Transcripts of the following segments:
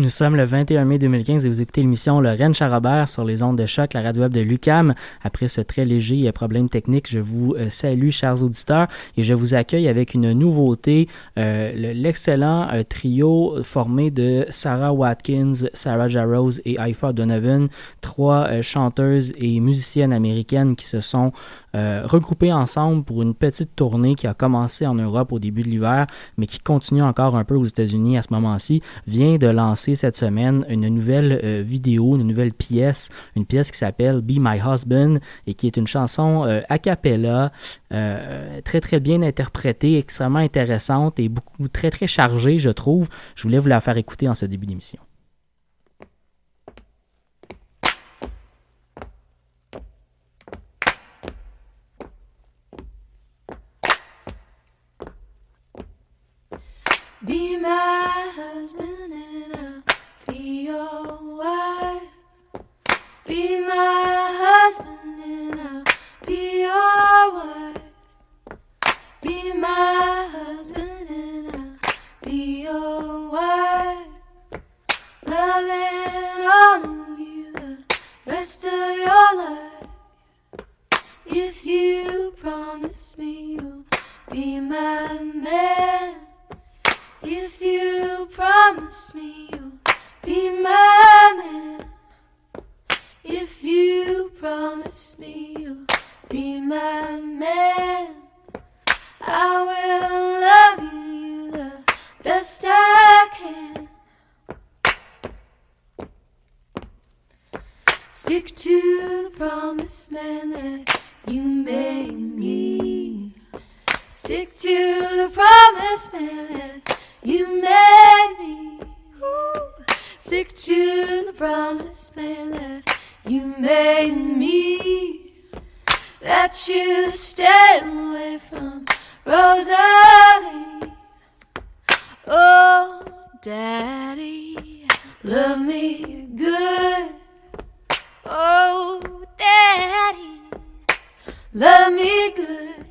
Nous sommes le 21 mai 2015 et vous écoutez l'émission Lorraine Charrobert sur les ondes de choc, la radio web de Lucam. Après ce très léger euh, problème technique, je vous euh, salue, chers auditeurs, et je vous accueille avec une nouveauté, euh, l'excellent trio formé de Sarah Watkins, Sarah Jarrows et Ifa Donovan, trois chanteuses et musiciennes américaines qui se sont euh, regroupés ensemble pour une petite tournée qui a commencé en Europe au début de l'hiver, mais qui continue encore un peu aux États-Unis à ce moment-ci, vient de lancer cette semaine une nouvelle euh, vidéo, une nouvelle pièce, une pièce qui s'appelle Be My Husband et qui est une chanson euh, a cappella, très très bien interprétée, extrêmement intéressante et beaucoup très très chargée, je trouve. Je voulais vous la faire écouter en ce début d'émission. Be my husband and I'll be your wife. Be my husband and I'll be your wife. Be my husband and I'll be your wife. Loving all of you the rest of your life. If you promise me you'll be my man. If you promise me you'll be my man. If you promise me you'll be my man. I will love you the best I can. Stick to the promise, man, that you made me. Stick to the promise, man, that you made me stick to the promise, man, that you made me. That you stay away from Rosalie. Oh, Daddy, love me good. Oh, Daddy, love me good.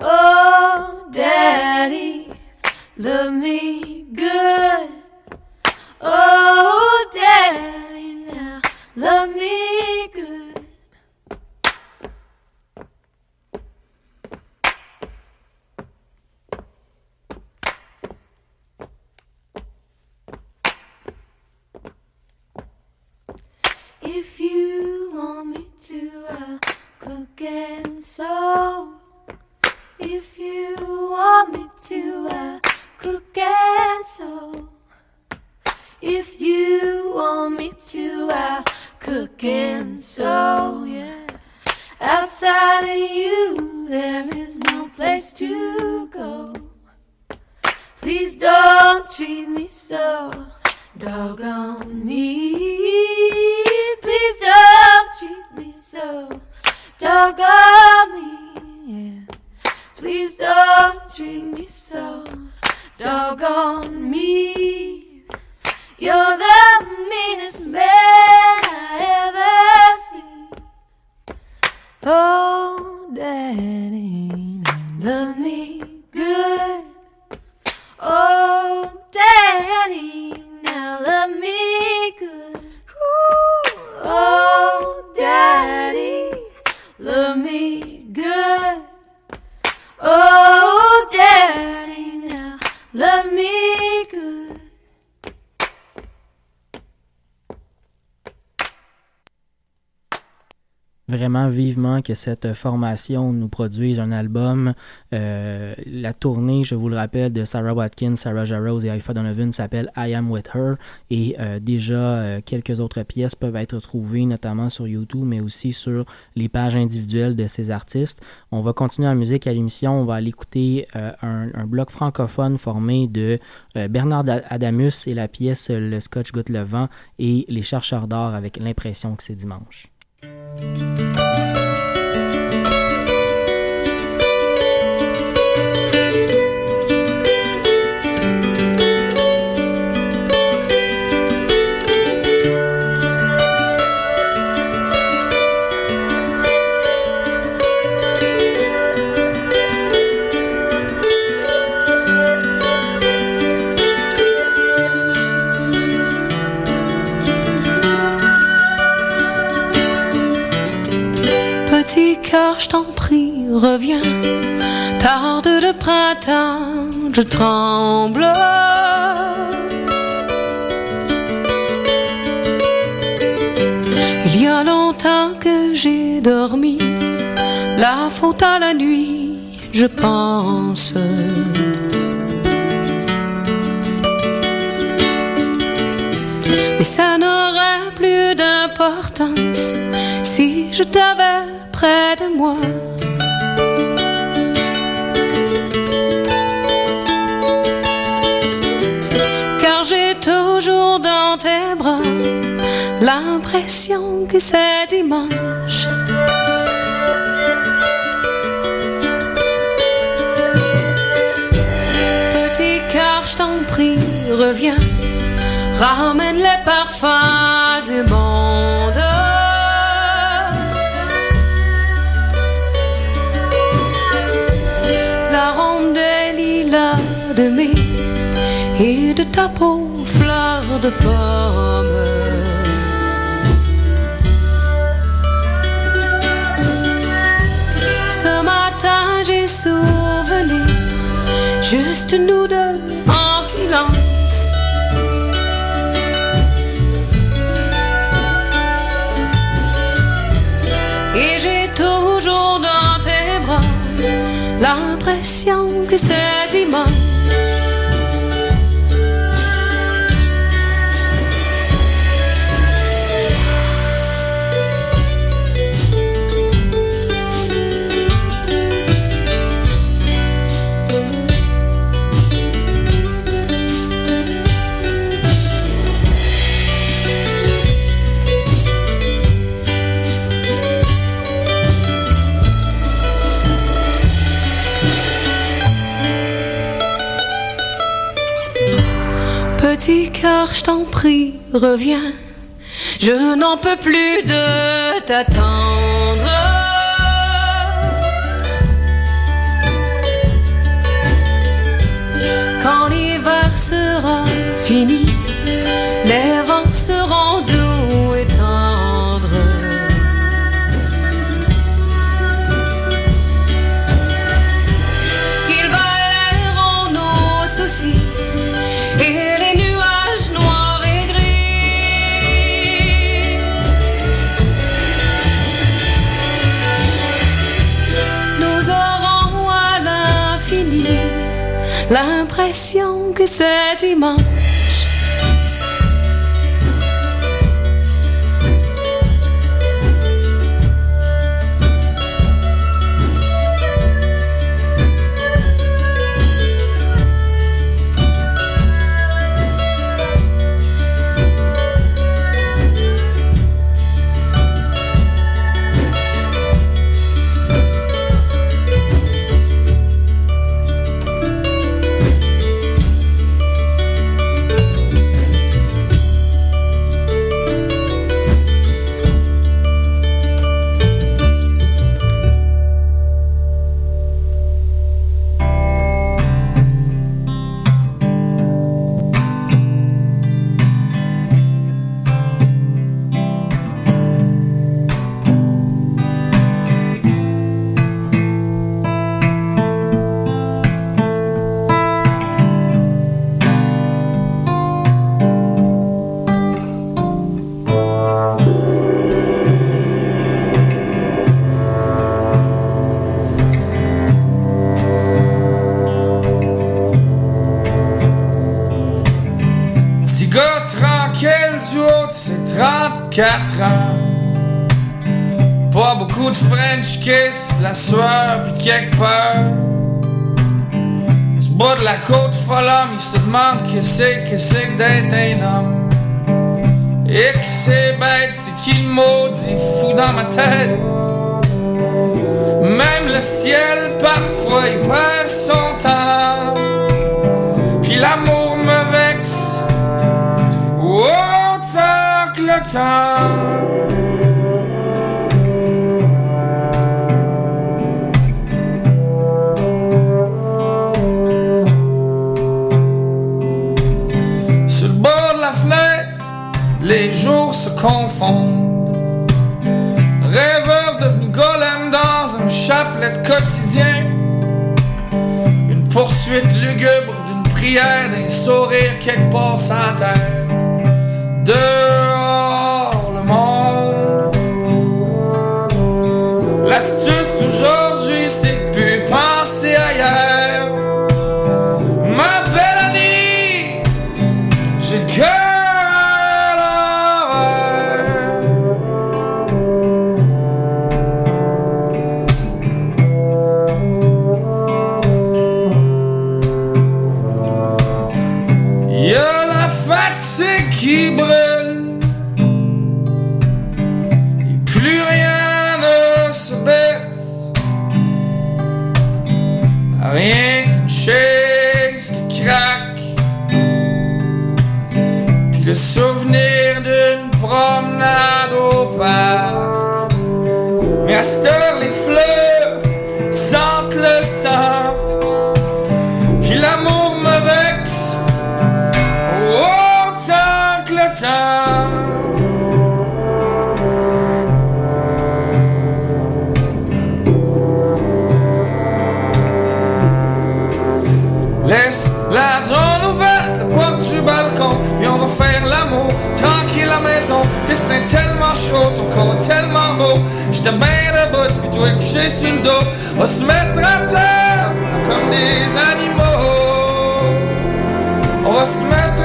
Oh, Daddy. Love me good. Oh, daddy, now love me good. If you want me to, I'll cook and sew. If you want me to, I'll cook and sew. If you want me to, I'll cook and sew, yeah. Outside of you, there is no place to go. Please don't treat me so doggone me. Please don't treat me so doggone me, yeah. Please don't treat me so doggone me. You're the meanest man I ever seen. Oh, Daddy, love me vivement que cette formation nous produise un album. Euh, la tournée, je vous le rappelle, de Sarah Watkins, Sarah Jarrows et Haifa Donovan s'appelle I Am With Her et euh, déjà euh, quelques autres pièces peuvent être trouvées notamment sur YouTube mais aussi sur les pages individuelles de ces artistes. On va continuer en musique à l'émission, on va aller écouter un, un, bloc francophone formé de Bernard Adamus et la pièce Le Scotch Goûte le vent et Les chercheurs d'or avec l'impression que c'est dimanche. Je t'en prie, reviens. Tarde de printemps, je tremble. Il y a longtemps que j'ai dormi, la faute à la nuit, je pense. Mais ça n'aurait plus d'importance je t'avais près de moi. Car j'ai toujours dans tes bras l'impression que c'est dimanche. Petit cœur, je t'en prie, reviens ramène les parfums du monde. Et de ta peau fleur de pomme. Ce matin j'ai souvenir, juste nous deux en silence. Et j'ai toujours dans tes bras l'impression que c'est dimanche. Jesus. Cœur, je t'en prie, reviens. Je n'en peux plus de t'attendre. Quand l'hiver sera fini, les vents seront l'impression que c'est dimanche. French kiss, la sueur pis quelque peur. Du bas de la côte folle il se demande que c'est que c'est que d'être un homme. Et que c'est bête, c'est qui le maudit fou dans ma tête? Même le ciel, parfois, il perd son temps. Puis l'amour me vexe autant que le temps. Confondent. Rêveur devenu golem dans un chapelet quotidien. Une poursuite lugubre d'une prière, d'un sourire quelque part à terre. Dehors Mais à cette heure, les fleurs sentent le sang. Puis l'amour me vexe autant que le temps. Chaud, ton corps tellement beau. J'étais bien debout, puis toi couché sur le dos. On va se mettre à table comme des animaux. On va se mettre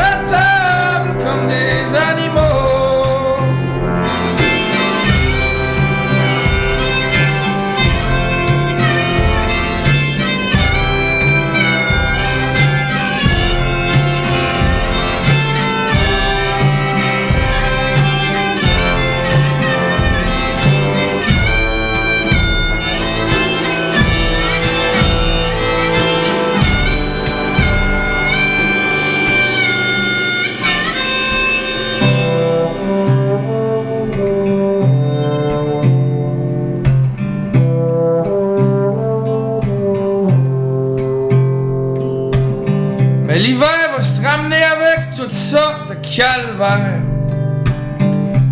calvaires.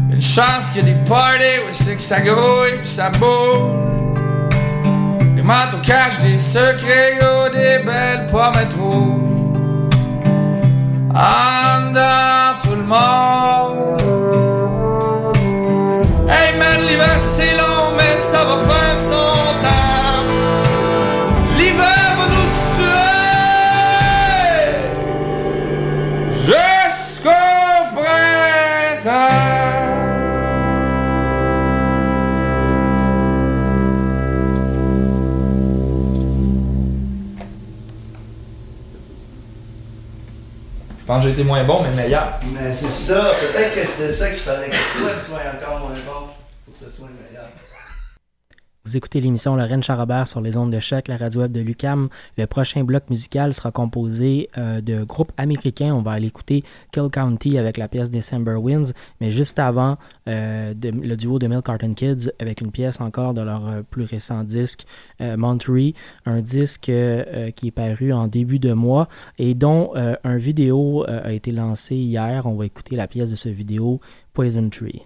Une chance qu'il y a des parties où c'est que ça grouille pis ça bouge. Les manteaux cachent des secrets, des belles pommettes rouges. En dedans tout le monde. Hey man, l'hiver c'est long, mais ça va faire son temps. Pense été moins bon, mais meilleur. Mais c'est ça, peut-être que c'était ça qu'il fallait que toi tu sois encore moins bon pour que ce soit meilleur. Vous écoutez l'émission Lorraine Charrobert sur les ondes de choc, la radio web de Lucam. Le prochain bloc musical sera composé euh, de groupes américains. On va aller écouter Kill County avec la pièce December Winds, mais juste avant, euh, le duo de Milk Carton Kids avec une pièce encore de leur euh, plus récent disque, Monterey, un disque qui est paru en début de mois et dont un vidéo a été lancé hier. On va écouter la pièce de ce vidéo, Poison Tree.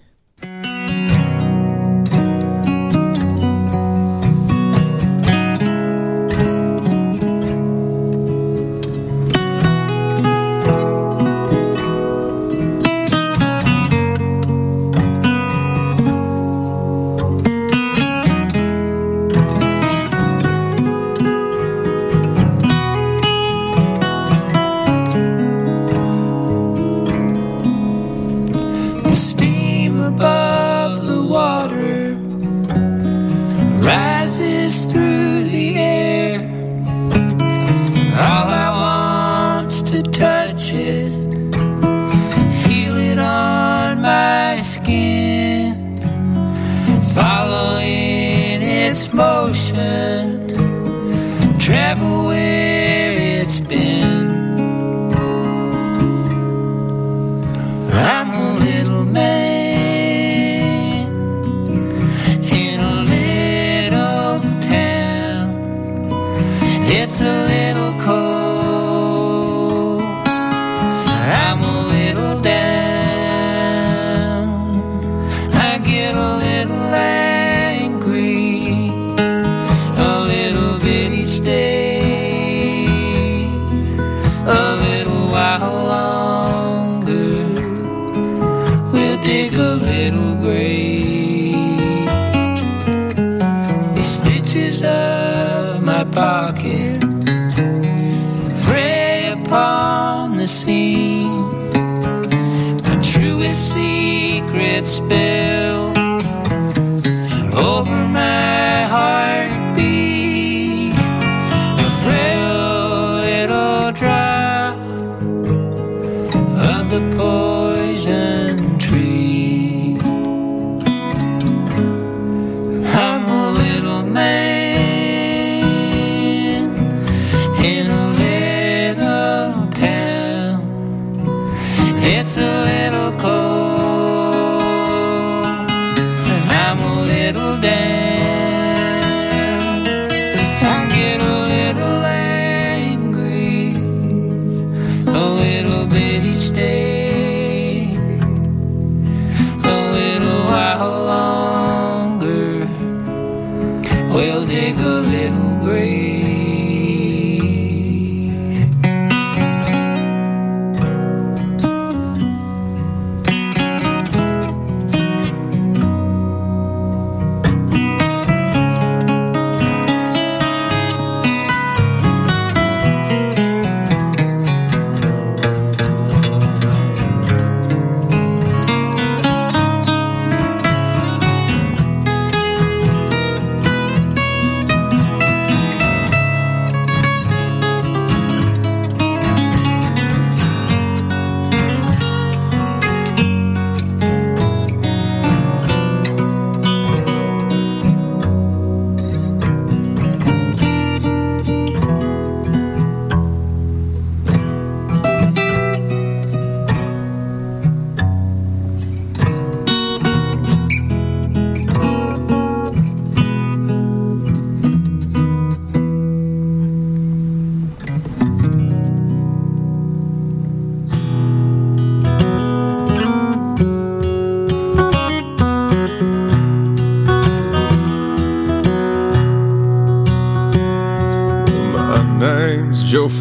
there.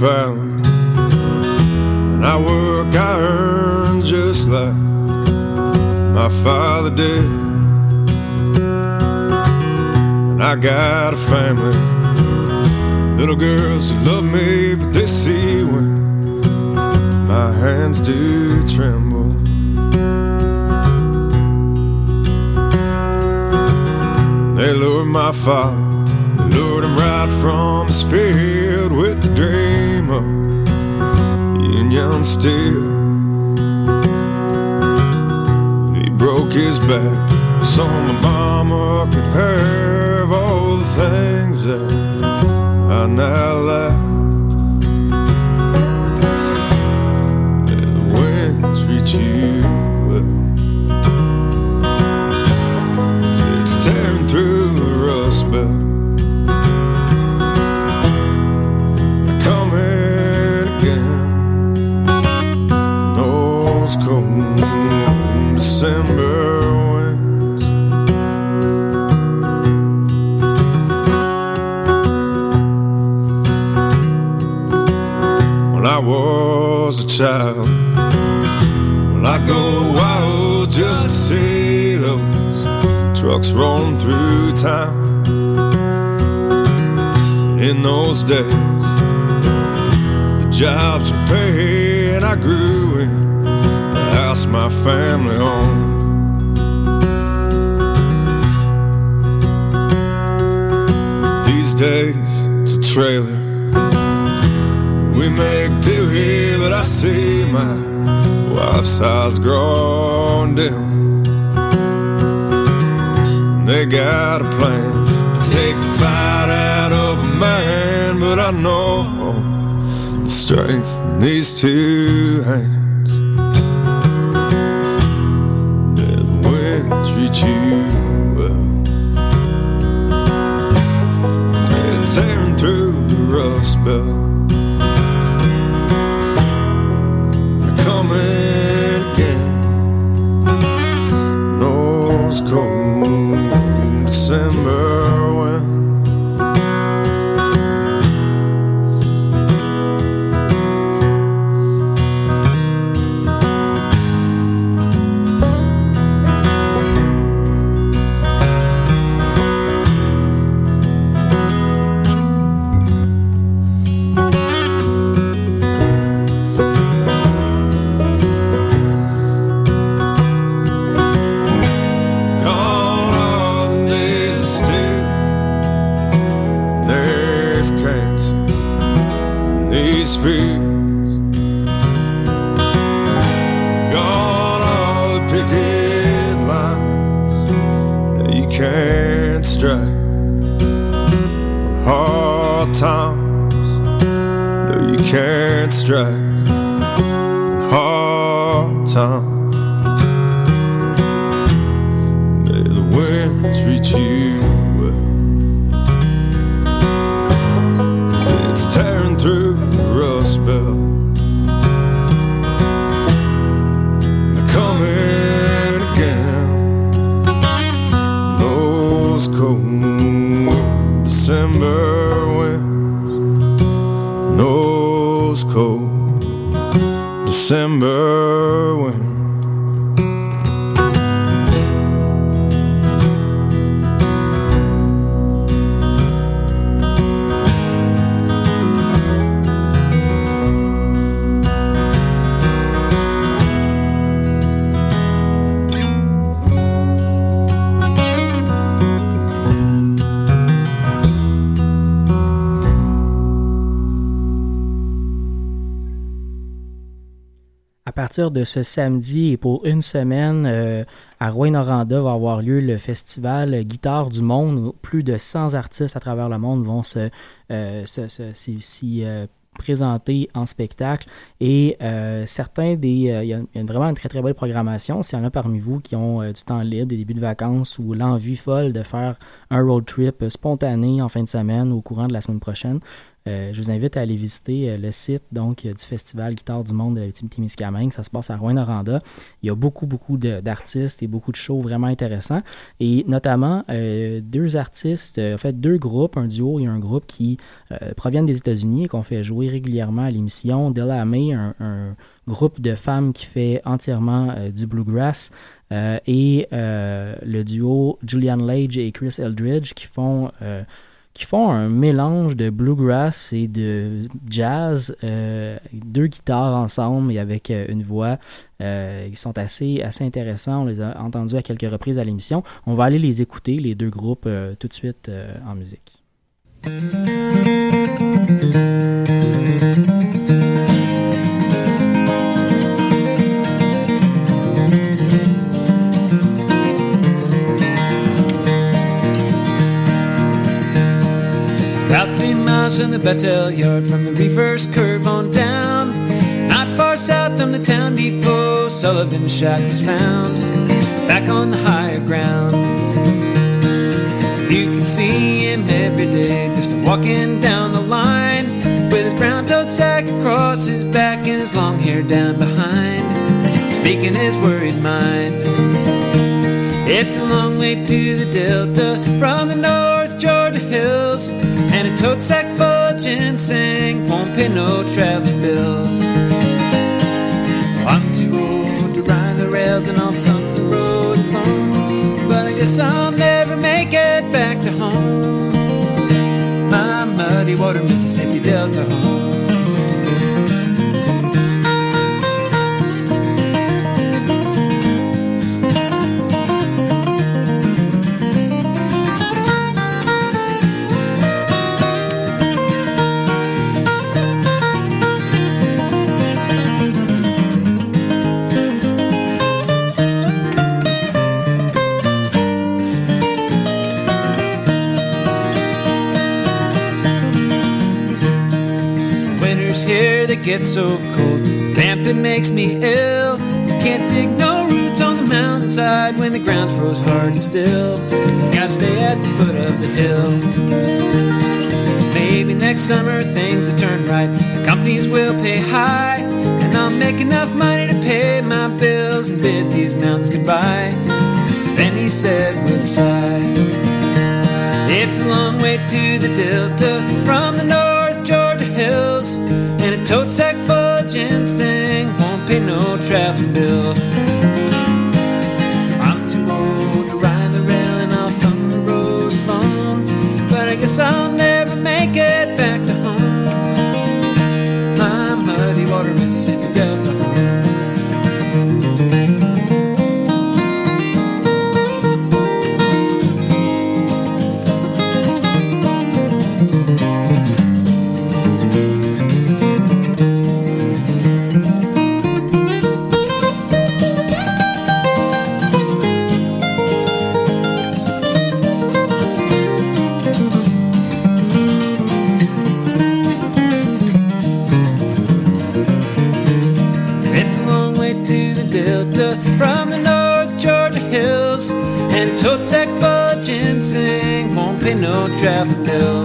faire those days. The jobs were paying, I grew in the house my family owned. These days, it's a trailer. We make do here, but I see my wife's eyes growing dim. They got a plan to take the fight. I know the strength in these two hands. Strike partir de ce samedi et pour une semaine, euh, à Rouen-Noranda va avoir lieu le festival Guitare du Monde. Plus de 100 artistes à travers le monde vont se, euh, euh, présenter en spectacle. Et euh, certains des il y, a- vraiment une très très belle programmation. S'il y en a parmi vous qui ont du temps libre des débuts de vacances ou l'envie folle de faire un road trip spontané en fin de semaine ou au courant de la semaine prochaine je vous invite à aller visiter euh, le site donc euh, du festival Guitare du Monde de la Témiscamingue. Ça se passe à Rouen-Noranda. Il y a beaucoup, beaucoup d'artistes et beaucoup de shows vraiment intéressants. Et notamment euh, deux artistes, euh, en fait deux groupes, un duo et un groupe qui euh, proviennent des États-Unis et qu'on fait jouer régulièrement à l'émission. Della May, un, groupe de femmes qui fait entièrement euh, du bluegrass. euh, et euh, le duo Julian Lage et Chris Eldridge qui font euh, qui font un mélange de bluegrass et de jazz, euh, deux guitares ensemble et avec euh, une voix. Euh, ils sont assez, assez intéressants. On les a entendus à quelques reprises à l'émission. On va aller les écouter, les deux groupes, tout de suite en musique. Miles from the Battelle Yard, from the reverse curve on down. Not far south from the town depot, Sullivan's shack was found. Back on the higher ground. You can see him every day, just walking down the line. With his brown tote sack across his back and his long hair down behind. Speaking his worried mind. It's a long way to the Delta from the North tote sack full of ginseng won't pay no travel bills. I'm too old to ride the rails and I'll thump the road alone. But I guess I'll never make it back to home. My muddy water Mississippi Delta home. That gets so cold. Vamping makes me ill. Can't dig no roots on the mountainside when the ground froze hard and still. Gotta stay at the foot of the hill. Maybe next summer things will turn right. The companies will pay high, and I'll make enough money to pay my bills and bid these mountains goodbye. Then he said with a sigh. It's a long way to the Delta from the North. No tech for ginseng, won't pay no travel bill. no traffic now.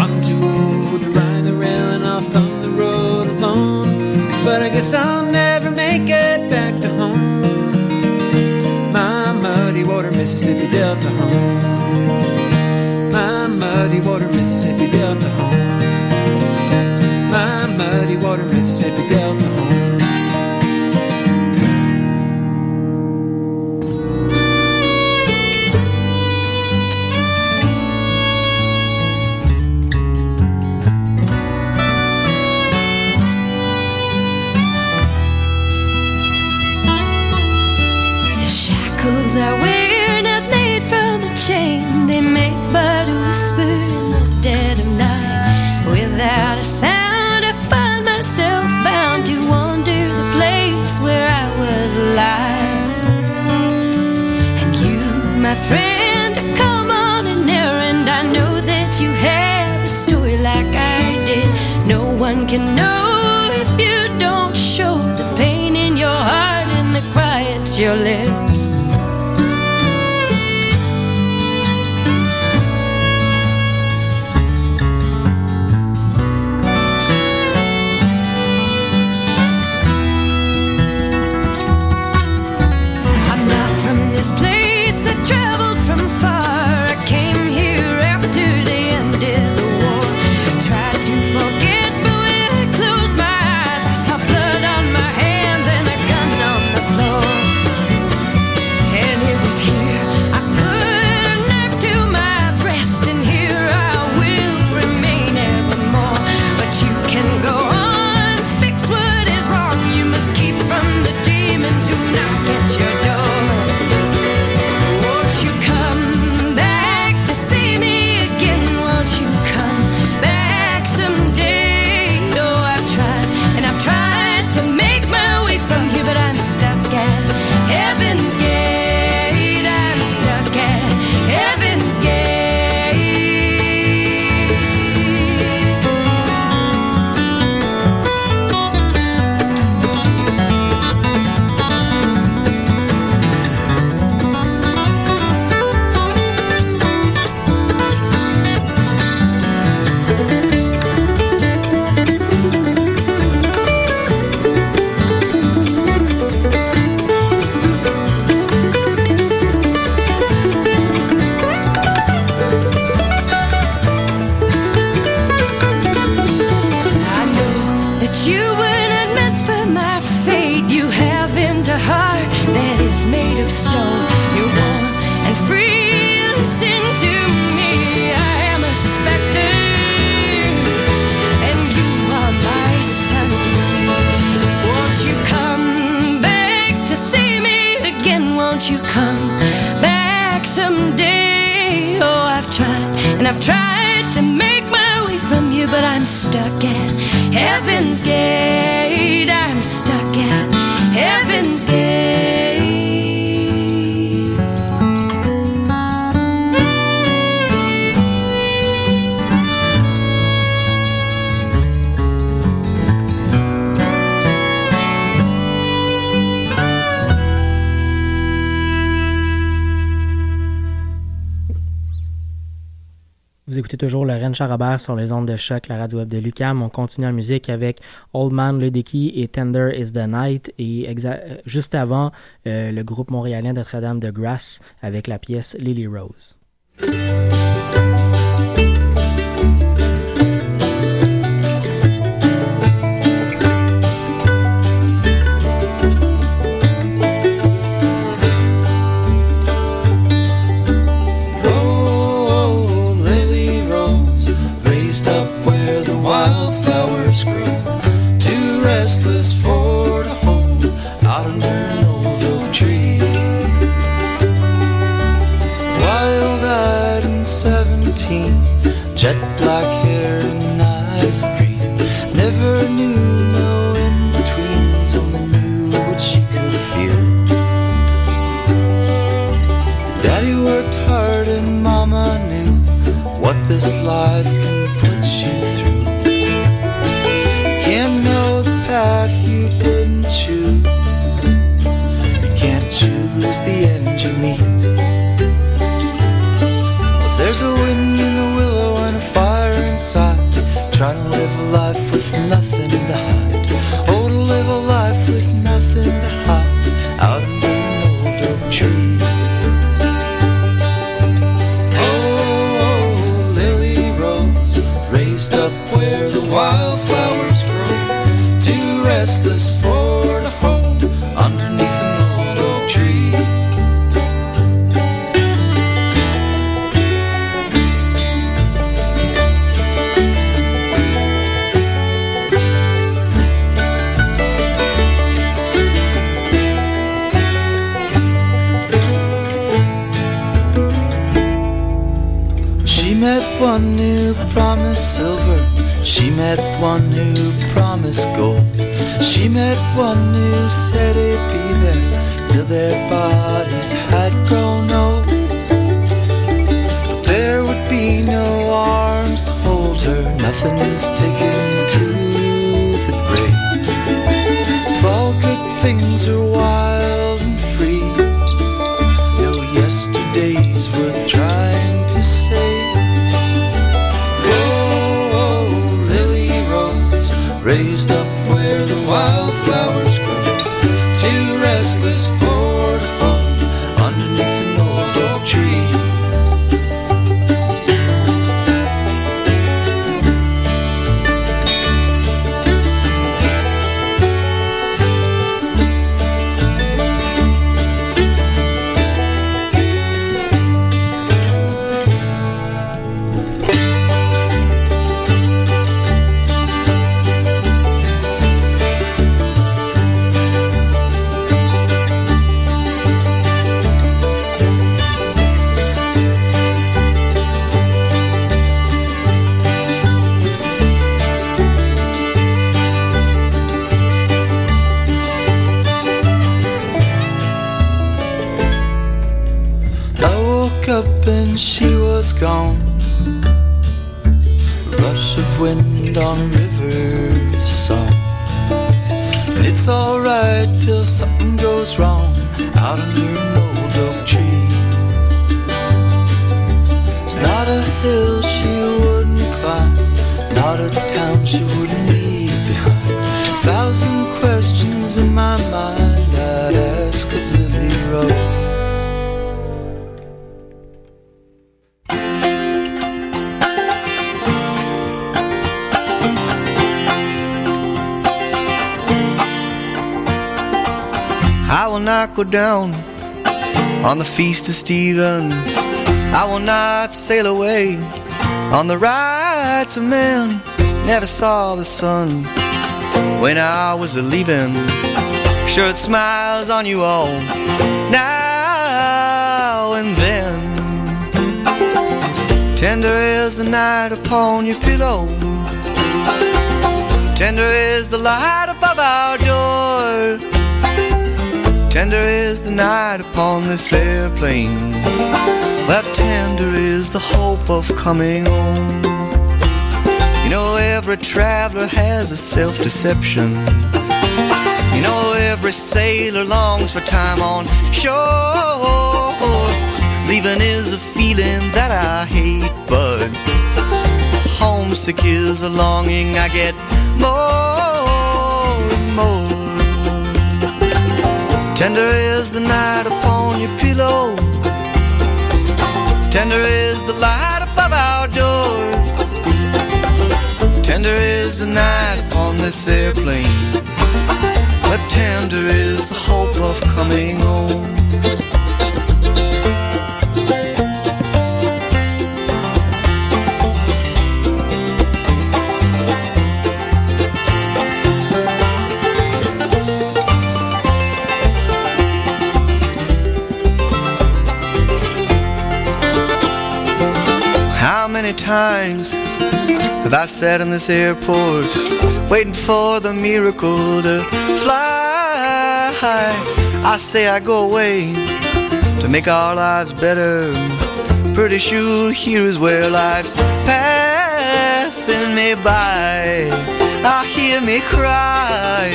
I'm too old to ride the rail around off on the road alone, but I guess I'll never make it back to home. My muddy water Mississippi Delta home. My muddy water Mississippi Delta. Sacha Robert sur les ondes de choc, la radio web de Lucam. On continue en musique avec Old Man Ledecky et Tender is the Night. Et euh, juste avant, euh, le groupe montréalien Notre-Dame de Grasse avec la pièce Lily Rose. Had will not go down on the feast of Stephen. I will not sail away on the rights of men. Never saw the sun when I was a leaving. Sure, it smiles on you all now and then. Tender is the night upon your pillow. Tender is the light above our door. Tender is the night upon this airplane. That tender is the hope of coming home. You know, every traveler has a self deception. You know, every sailor longs for time on shore. Leaving is a feeling that I hate, but homesick is a longing I get more and more. Tender is the night upon your pillow. Tender is the light above our door. Tender is the night upon this airplane. But tender is the hope of coming home. Times have I sat in this airport waiting for the miracle to fly? I say I go away to make our lives better. Pretty sure here is where life's passing me by. I hear me cry.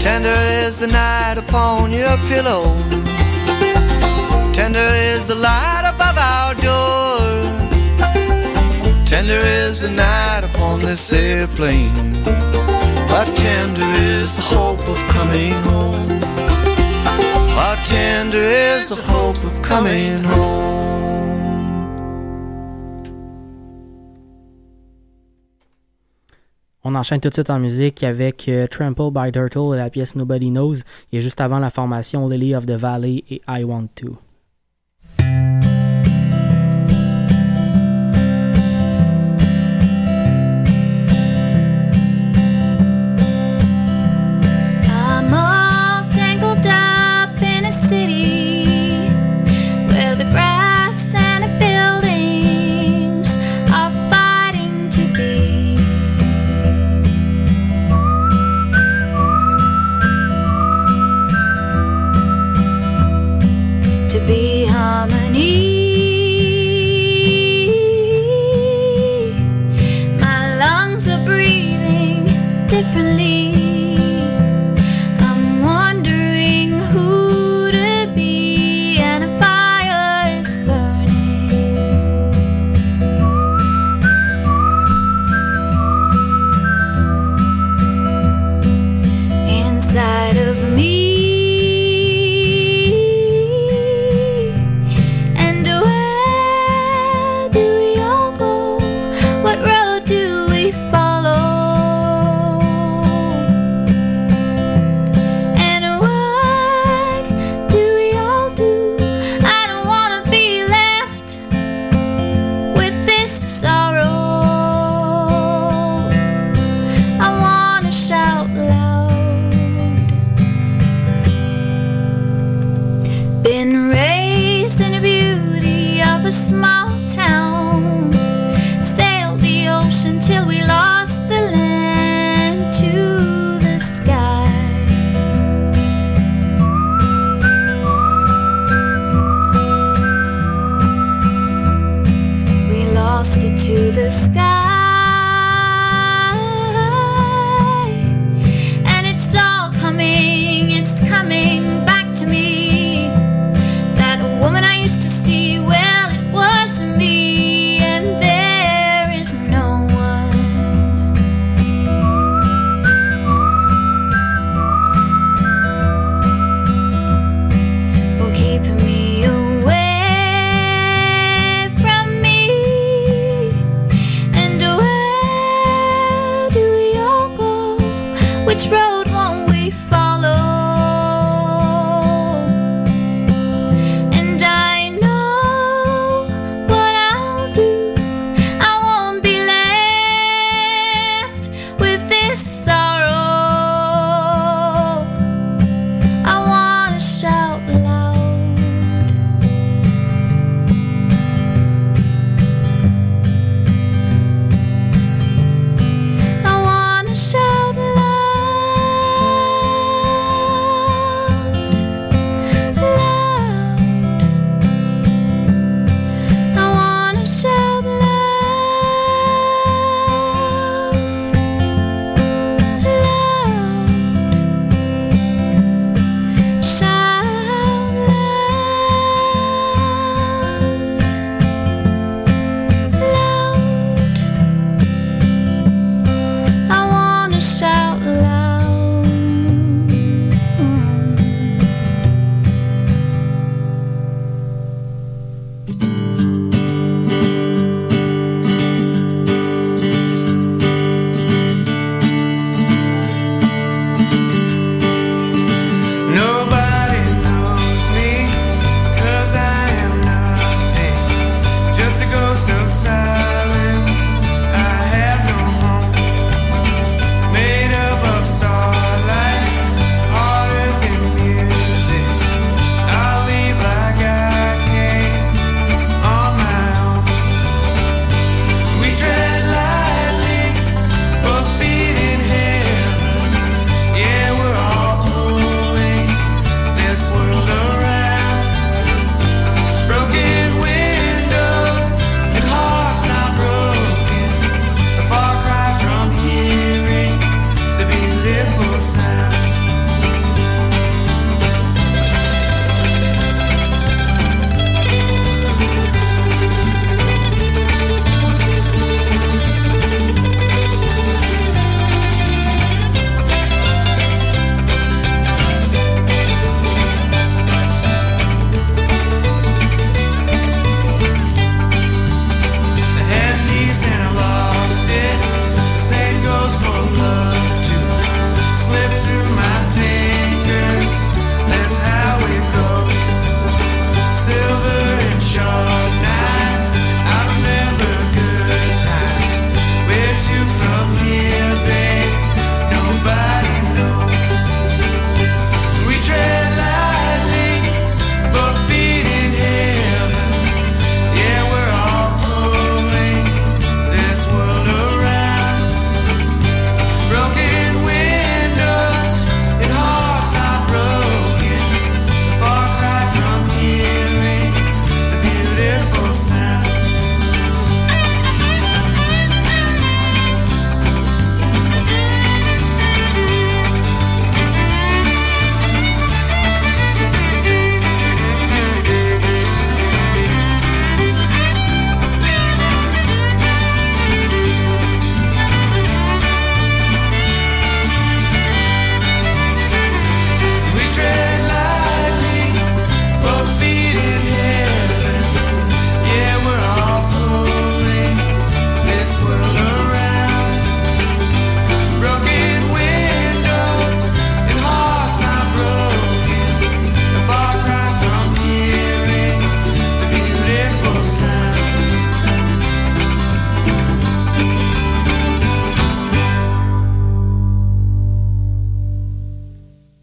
Tender is the night upon your pillow. Tender is the light above On enchaîne tout de suite en musique avec euh, Trample by Turtle et la pièce Nobody Knows, et juste avant la formation Lily of the Valley et I Want To.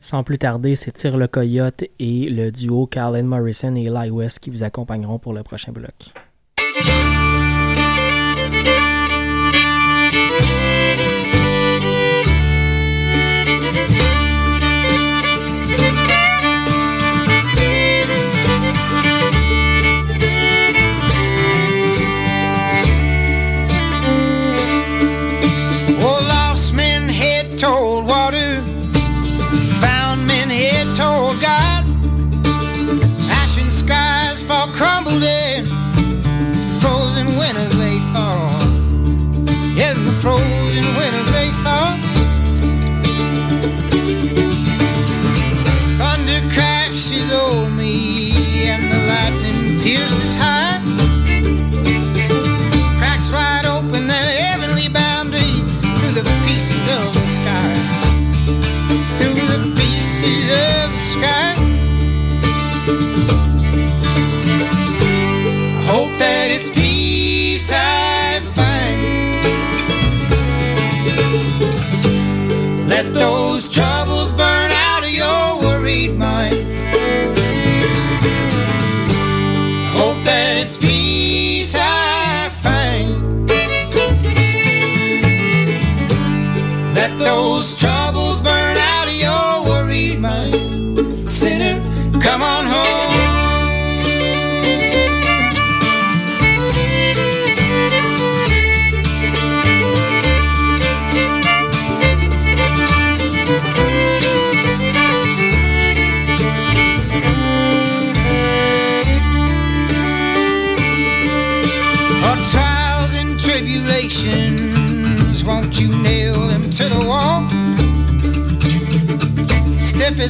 Sans plus tarder, c'est Tire le Coyote et le duo Carlin Morrison et Eli West qui vous accompagneront pour le prochain bloc.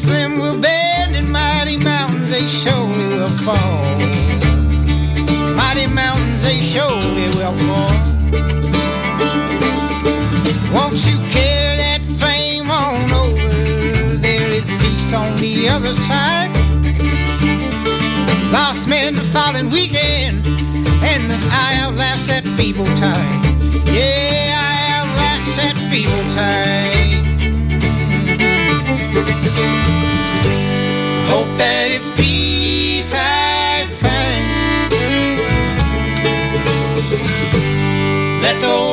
Them will bend, and mighty mountains they surely will fall. Mighty mountains they surely will fall. Won't you carry that flame on over? There is peace on the other side. Lost men the fallen weekend, and I outlast that feeble time. Yeah, I outlast that feeble time. Hope that it's peace I find. Let those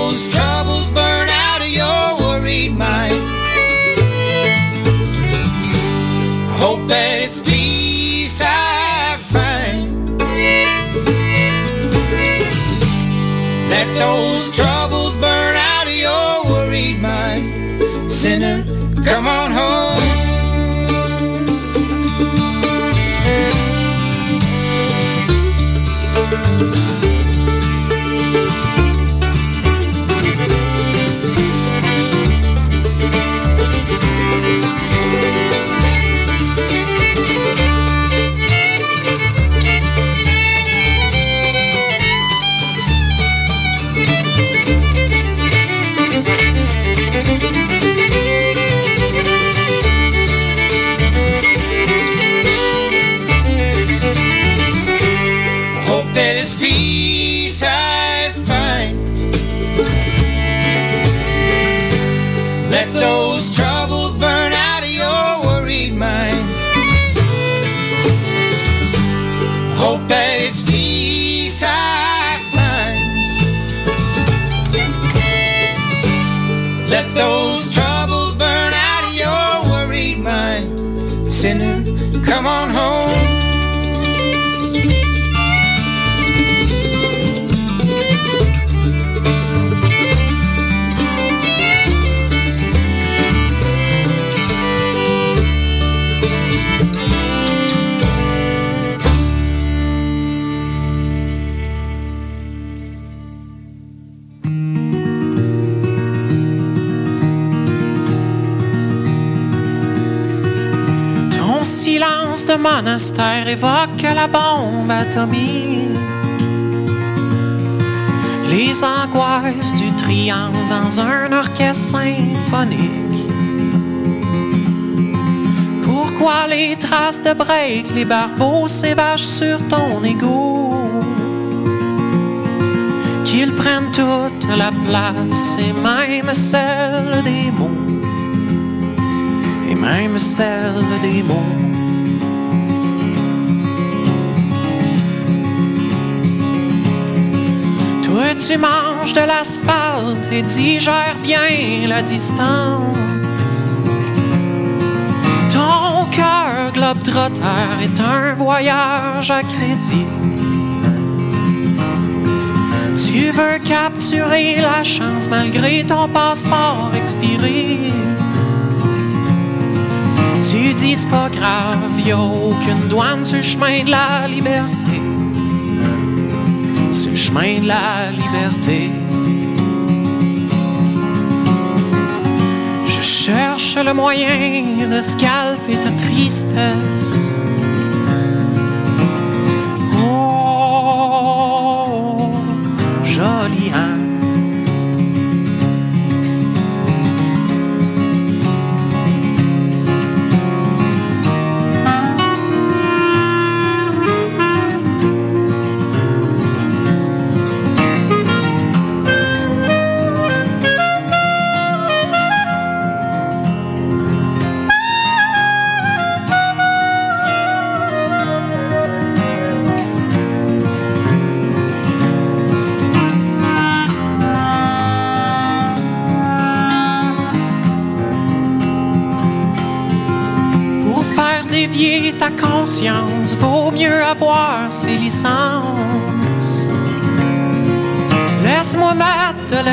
monastère évoque la bombe atomique. Les angoisses du triangle dans un orchestre symphonique. Pourquoi les traces de break, les barbeaux s'évachent sur ton égo? Qu'ils prennent toute la place et même celle des mots. Et même celle des mots. Tu manges de l'asphalte et digères bien la distance. Ton cœur globe-trotteur est un voyage à crédit. Tu veux capturer la chance malgré ton passeport expiré. Tu dis c'est pas grave, y'a aucune douane sur le chemin de la liberté. Chemin de la liberté. Je cherche le moyen de scalper ta tristesse.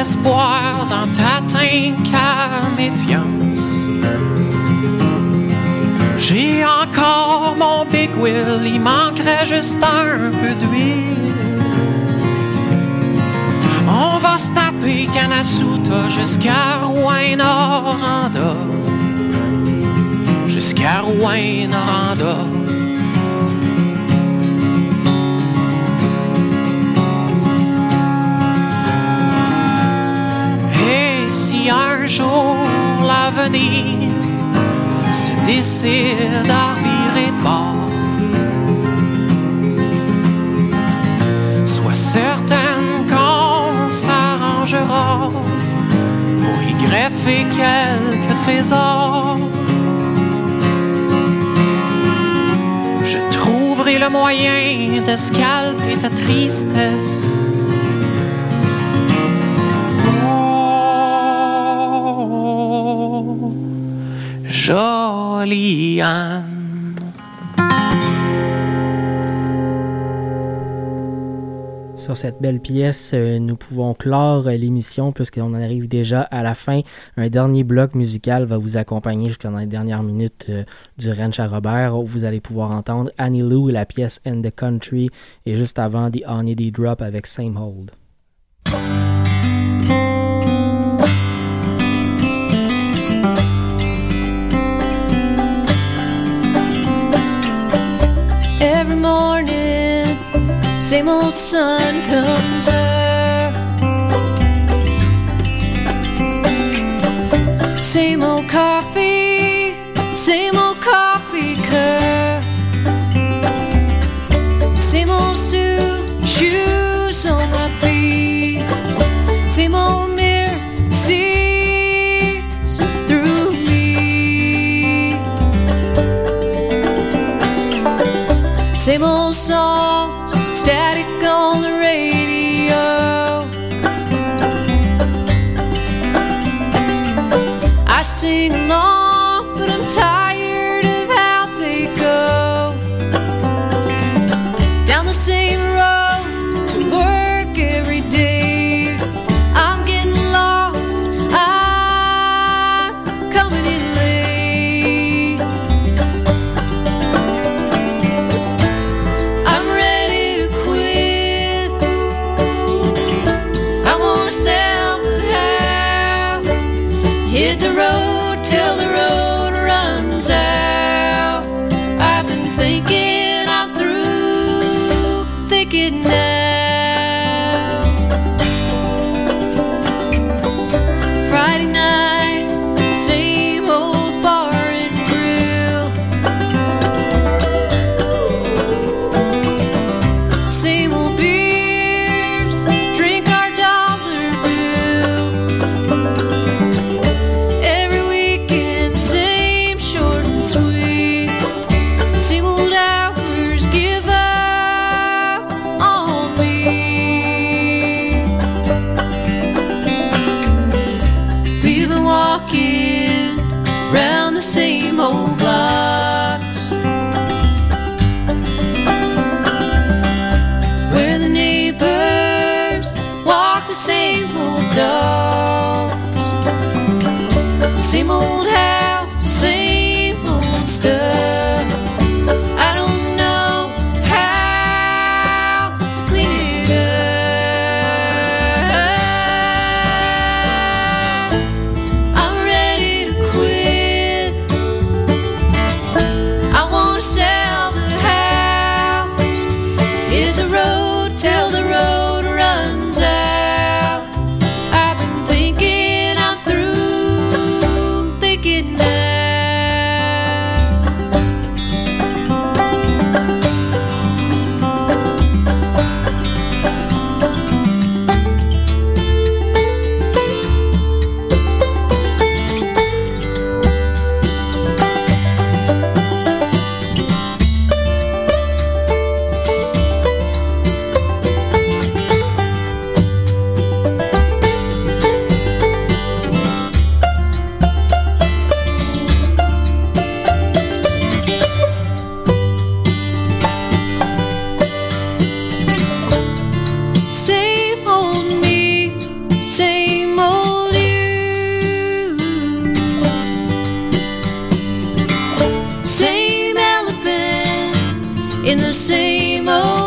L'espoir dans ta à méfiance. J'ai encore mon big wheel, il manquerait juste un peu d'huile. On va se taper Kanasuta jusqu'à Rouen-Noranda jusqu'à Rouen-Noranda. Un jour l'avenir se décide à virer de sois certaine qu'on s'arrangera pour y greffer quelques trésors. Je trouverai le moyen de scalper ta tristesse. Sur cette belle pièce, euh, nous pouvons clore euh, l'émission puisqu'on en arrive déjà à la fin. Un dernier bloc musical va vous accompagner jusqu'à dans les dernières minutes euh, du Ranch à Robert où vous allez pouvoir entendre Annie Lou la pièce In the Country et juste avant The Honeybee Drop avec Same Hold. Same old sun comes up. Same old coffee, same old coffee cup. Same old suit, shoes on my feet. Same old. Same old songs, in the same old